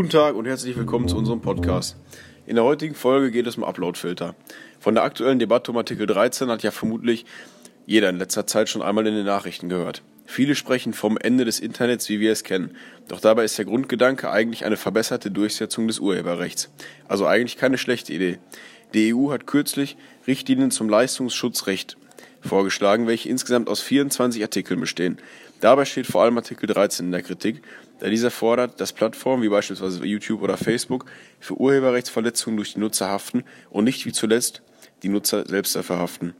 Guten Tag und herzlich willkommen zu unserem Podcast. In der heutigen Folge geht es um Uploadfilter. Von der aktuellen Debatte um Artikel 13 hat ja vermutlich jeder in letzter Zeit schon einmal in den Nachrichten gehört. Viele sprechen vom Ende des Internets, wie wir es kennen. Doch dabei ist der Grundgedanke eigentlich eine verbesserte Durchsetzung des Urheberrechts. Also eigentlich keine schlechte Idee. Die EU hat kürzlich Richtlinien zum Leistungsschutzrecht vorgeschlagen, welche insgesamt aus 24 Artikeln bestehen. Dabei steht vor allem Artikel 13 in der Kritik, da dieser fordert, dass Plattformen wie beispielsweise YouTube oder Facebook für Urheberrechtsverletzungen durch die Nutzer haften und nicht wie zuletzt die Nutzer selbst dafür haften.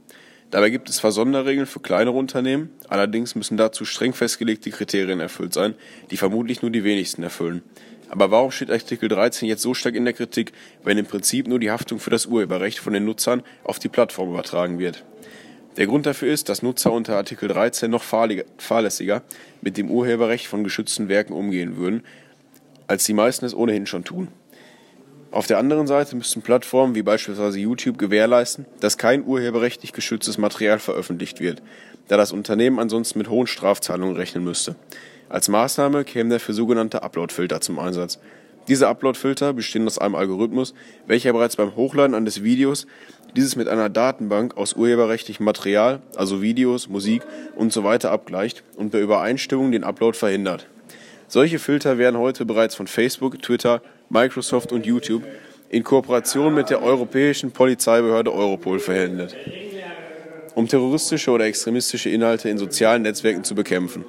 Dabei gibt es zwar Sonderregeln für kleinere Unternehmen, allerdings müssen dazu streng festgelegte Kriterien erfüllt sein, die vermutlich nur die wenigsten erfüllen. Aber warum steht Artikel 13 jetzt so stark in der Kritik, wenn im Prinzip nur die Haftung für das Urheberrecht von den Nutzern auf die Plattform übertragen wird? Der Grund dafür ist, dass Nutzer unter Artikel 13 noch fahrlässiger mit dem Urheberrecht von geschützten Werken umgehen würden, als die meisten es ohnehin schon tun. Auf der anderen Seite müssten Plattformen wie beispielsweise YouTube gewährleisten, dass kein urheberrechtlich geschütztes Material veröffentlicht wird, da das Unternehmen ansonsten mit hohen Strafzahlungen rechnen müsste. Als Maßnahme kämen dafür sogenannte Upload-Filter zum Einsatz. Diese Upload-Filter bestehen aus einem Algorithmus, welcher bereits beim Hochladen eines Videos dieses mit einer Datenbank aus urheberrechtlichem Material, also Videos, Musik usw. So abgleicht und bei Übereinstimmung den Upload verhindert. Solche Filter werden heute bereits von Facebook, Twitter, Microsoft und YouTube in Kooperation mit der europäischen Polizeibehörde Europol verhindert, um terroristische oder extremistische Inhalte in sozialen Netzwerken zu bekämpfen.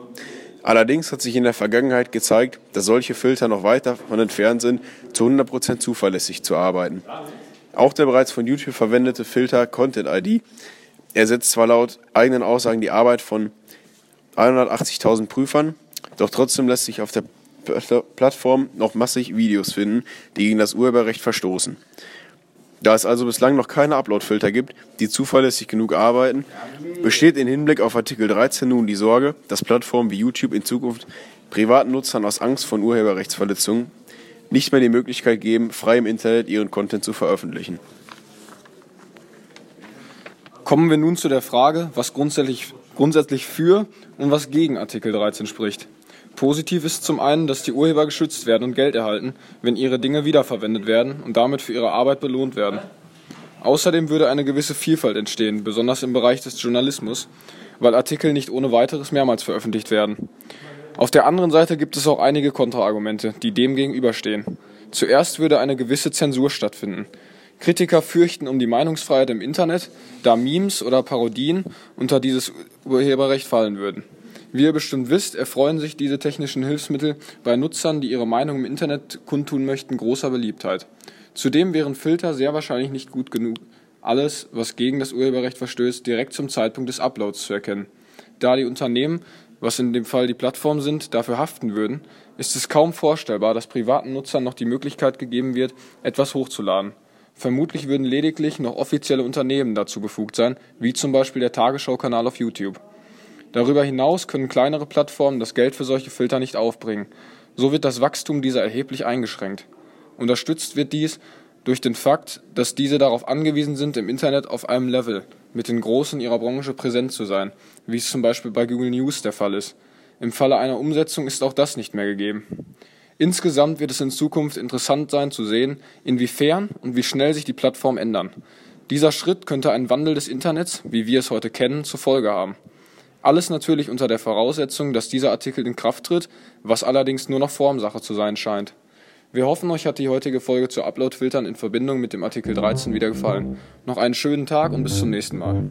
Allerdings hat sich in der Vergangenheit gezeigt, dass solche Filter noch weit davon entfernt sind, zu 100% zuverlässig zu arbeiten. Auch der bereits von YouTube verwendete Filter Content ID ersetzt zwar laut eigenen Aussagen die Arbeit von 180.000 Prüfern, doch trotzdem lässt sich auf der Plattform noch massig Videos finden, die gegen das Urheberrecht verstoßen. Da es also bislang noch keine Upload-Filter gibt, die zuverlässig genug arbeiten, besteht in Hinblick auf Artikel 13 nun die Sorge, dass Plattformen wie YouTube in Zukunft privaten Nutzern aus Angst vor Urheberrechtsverletzungen nicht mehr die Möglichkeit geben, frei im Internet ihren Content zu veröffentlichen. Kommen wir nun zu der Frage, was grundsätzlich, grundsätzlich für und was gegen Artikel 13 spricht. Positiv ist zum einen, dass die Urheber geschützt werden und Geld erhalten, wenn ihre Dinge wiederverwendet werden und damit für ihre Arbeit belohnt werden. Außerdem würde eine gewisse Vielfalt entstehen, besonders im Bereich des Journalismus, weil Artikel nicht ohne weiteres mehrmals veröffentlicht werden. Auf der anderen Seite gibt es auch einige Kontraargumente, die dem gegenüberstehen. Zuerst würde eine gewisse Zensur stattfinden. Kritiker fürchten um die Meinungsfreiheit im Internet, da Memes oder Parodien unter dieses Urheberrecht fallen würden. Wie ihr bestimmt wisst, erfreuen sich diese technischen Hilfsmittel bei Nutzern, die ihre Meinung im Internet kundtun möchten, großer Beliebtheit. Zudem wären Filter sehr wahrscheinlich nicht gut genug, alles, was gegen das Urheberrecht verstößt, direkt zum Zeitpunkt des Uploads zu erkennen. Da die Unternehmen was in dem Fall die Plattformen sind, dafür haften würden, ist es kaum vorstellbar, dass privaten Nutzern noch die Möglichkeit gegeben wird, etwas hochzuladen. Vermutlich würden lediglich noch offizielle Unternehmen dazu befugt sein, wie zum Beispiel der Tagesschau-Kanal auf YouTube. Darüber hinaus können kleinere Plattformen das Geld für solche Filter nicht aufbringen. So wird das Wachstum dieser erheblich eingeschränkt. Unterstützt wird dies durch den Fakt, dass diese darauf angewiesen sind, im Internet auf einem Level mit den Großen ihrer Branche präsent zu sein, wie es zum Beispiel bei Google News der Fall ist. Im Falle einer Umsetzung ist auch das nicht mehr gegeben. Insgesamt wird es in Zukunft interessant sein zu sehen, inwiefern und wie schnell sich die Plattformen ändern. Dieser Schritt könnte einen Wandel des Internets, wie wir es heute kennen, zur Folge haben. Alles natürlich unter der Voraussetzung, dass dieser Artikel in Kraft tritt, was allerdings nur noch Formsache zu sein scheint. Wir hoffen, euch hat die heutige Folge zu Upload-Filtern in Verbindung mit dem Artikel 13 wieder gefallen. Noch einen schönen Tag und bis zum nächsten Mal.